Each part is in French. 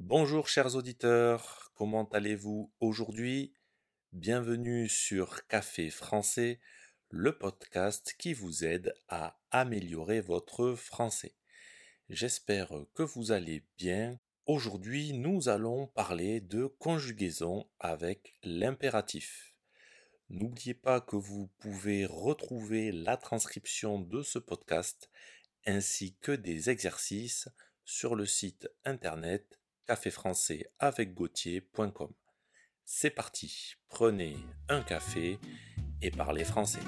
Bonjour chers auditeurs, comment allez-vous aujourd'hui? Bienvenue sur Café français, le podcast qui vous aide à améliorer votre français. J'espère que vous allez bien. Aujourd'hui, nous allons parler de conjugaison avec l'impératif. N'oubliez pas que vous pouvez retrouver la transcription de ce podcast ainsi que des exercices sur le site internet café français avec Gauthier.com. C'est parti, prenez un café et parlez français.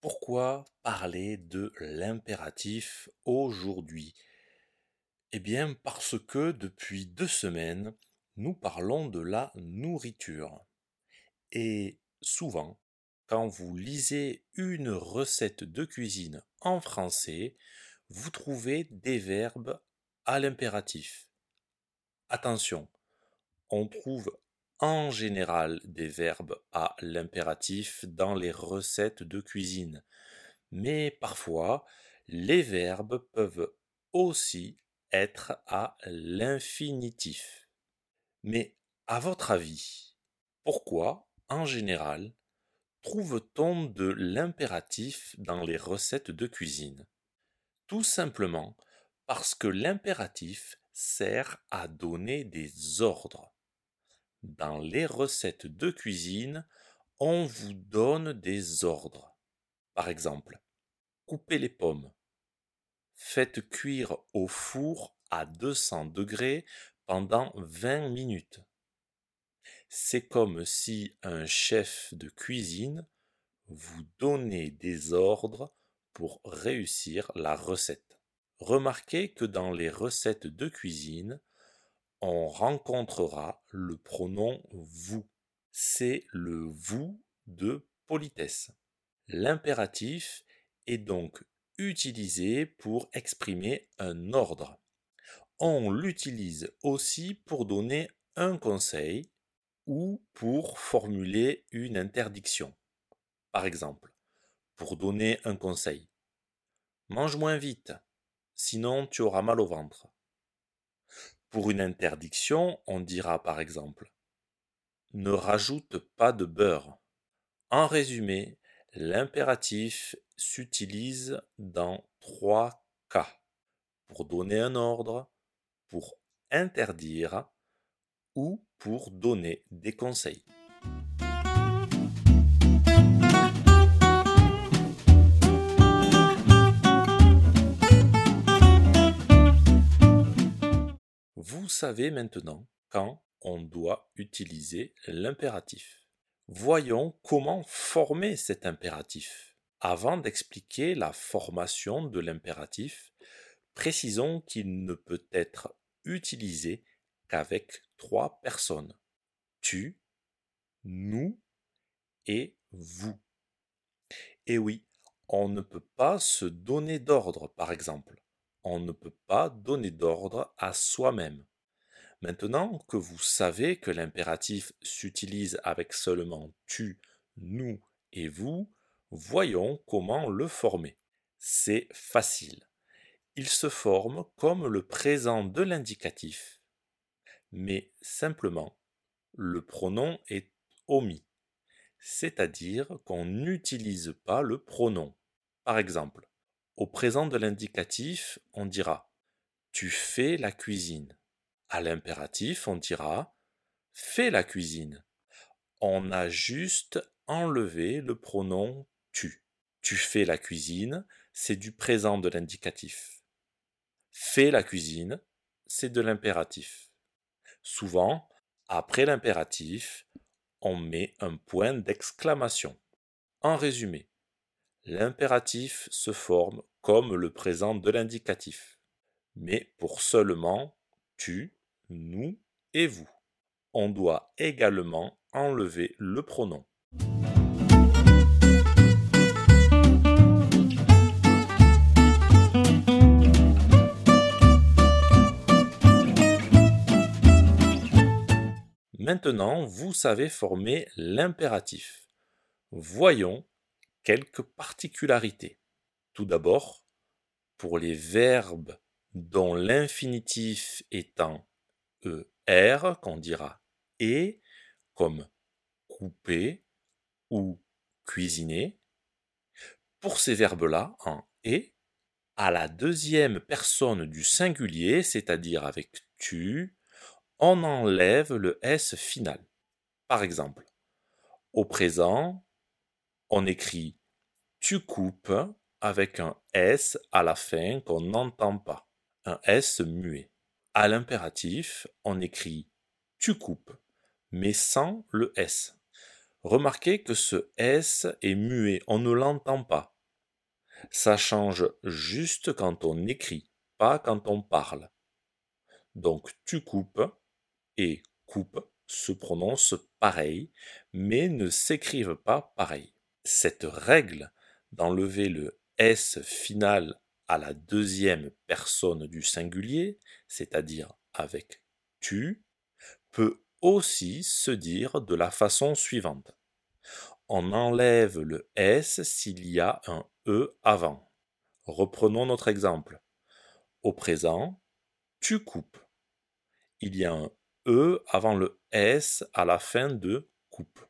Pourquoi parler de l'impératif aujourd'hui? Eh bien parce que depuis deux semaines, nous parlons de la nourriture. Et souvent, vous lisez une recette de cuisine en français, vous trouvez des verbes à l'impératif. Attention, on trouve en général des verbes à l'impératif dans les recettes de cuisine, mais parfois les verbes peuvent aussi être à l'infinitif. Mais à votre avis, pourquoi en général trouve-t-on de l'impératif dans les recettes de cuisine? Tout simplement parce que l'impératif sert à donner des ordres. Dans les recettes de cuisine, on vous donne des ordres. Par exemple, coupez les pommes. Faites cuire au four à 200 degrés pendant 20 minutes. C'est comme si un chef de cuisine vous donnait des ordres pour réussir la recette. Remarquez que dans les recettes de cuisine, on rencontrera le pronom vous. C'est le vous de politesse. L'impératif est donc utilisé pour exprimer un ordre. On l'utilise aussi pour donner un conseil ou pour formuler une interdiction. Par exemple, pour donner un conseil. Mange moins vite, sinon tu auras mal au ventre. Pour une interdiction, on dira par exemple Ne rajoute pas de beurre. En résumé, l'impératif s'utilise dans trois cas. Pour donner un ordre, pour interdire ou pour donner des conseils. Vous savez maintenant quand on doit utiliser l'impératif. Voyons comment former cet impératif. Avant d'expliquer la formation de l'impératif, précisons qu'il ne peut être utilisé qu'avec trois personnes. Tu, nous et vous. Et oui, on ne peut pas se donner d'ordre, par exemple. On ne peut pas donner d'ordre à soi-même. Maintenant que vous savez que l'impératif s'utilise avec seulement tu, nous et vous, voyons comment le former. C'est facile. Il se forme comme le présent de l'indicatif mais simplement le pronom est omis, c'est-à-dire qu'on n'utilise pas le pronom. Par exemple, au présent de l'indicatif, on dira tu fais la cuisine. À l'impératif, on dira fais la cuisine. On a juste enlevé le pronom tu. Tu fais la cuisine, c'est du présent de l'indicatif. Fais la cuisine, c'est de l'impératif. Souvent, après l'impératif, on met un point d'exclamation. En résumé, l'impératif se forme comme le présent de l'indicatif, mais pour seulement tu, nous et vous. On doit également enlever le pronom. Maintenant, vous savez former l'impératif. Voyons quelques particularités. Tout d'abord, pour les verbes dont l'infinitif est en ER, qu'on dira et, comme couper ou cuisiner, pour ces verbes-là, en et, à la deuxième personne du singulier, c'est-à-dire avec tu, on enlève le S final. Par exemple, au présent, on écrit tu coupes avec un S à la fin qu'on n'entend pas, un S muet. À l'impératif, on écrit tu coupes, mais sans le S. Remarquez que ce S est muet, on ne l'entend pas. Ça change juste quand on écrit, pas quand on parle. Donc tu coupes et coupe se prononcent pareil, mais ne s'écrivent pas pareil. Cette règle d'enlever le S final à la deuxième personne du singulier, c'est-à-dire avec tu, peut aussi se dire de la façon suivante. On enlève le S s'il y a un E avant. Reprenons notre exemple. Au présent, tu coupes. Il y a un E avant le S à la fin de coupe.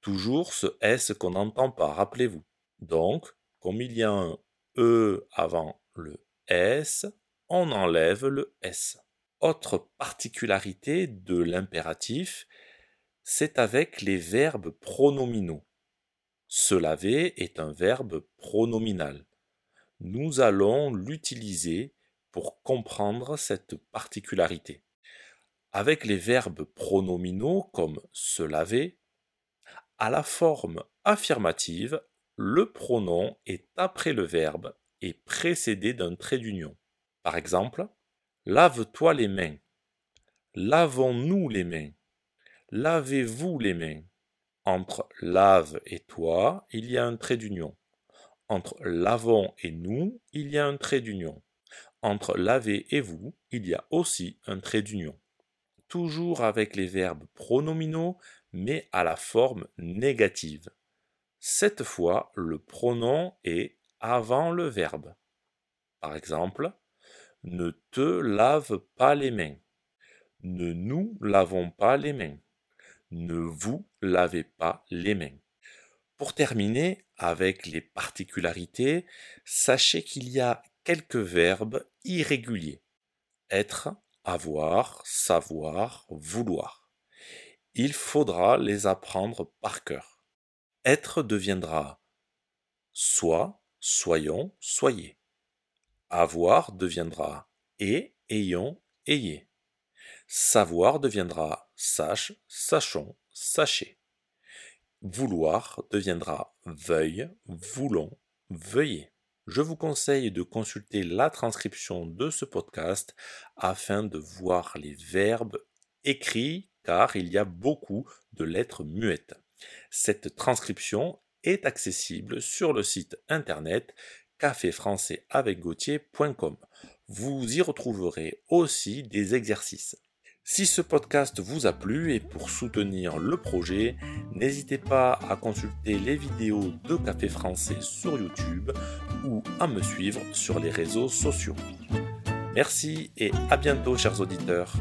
Toujours ce S qu'on n'entend pas, rappelez-vous. Donc, comme il y a un E avant le S, on enlève le S. Autre particularité de l'impératif, c'est avec les verbes pronominaux. Se laver est un verbe pronominal. Nous allons l'utiliser pour comprendre cette particularité. Avec les verbes pronominaux comme se laver, à la forme affirmative, le pronom est après le verbe et précédé d'un trait d'union. Par exemple, lave-toi les mains. Lavons-nous les mains. Lavez-vous les mains. Entre lave et toi, il y a un trait d'union. Entre lavons et nous, il y a un trait d'union. Entre laver et vous, il y a aussi un trait d'union. Toujours avec les verbes pronominaux, mais à la forme négative. Cette fois, le pronom est avant le verbe. Par exemple, ne te lave pas les mains. Ne nous lavons pas les mains. Ne vous lavez pas les mains. Pour terminer avec les particularités, sachez qu'il y a quelques verbes irréguliers. Être, avoir, savoir, vouloir. Il faudra les apprendre par cœur. Être deviendra soit, soyons, soyez. Avoir deviendra et, ayons, ayez. Savoir deviendra sache, sachons, sachez. Vouloir deviendra veuille, voulons, veuillez. Je vous conseille de consulter la transcription de ce podcast afin de voir les verbes écrits car il y a beaucoup de lettres muettes. Cette transcription est accessible sur le site internet caféfrançaisavecgautier.com. Vous y retrouverez aussi des exercices. Si ce podcast vous a plu et pour soutenir le projet, n'hésitez pas à consulter les vidéos de Café Français sur YouTube ou à me suivre sur les réseaux sociaux. Merci et à bientôt chers auditeurs.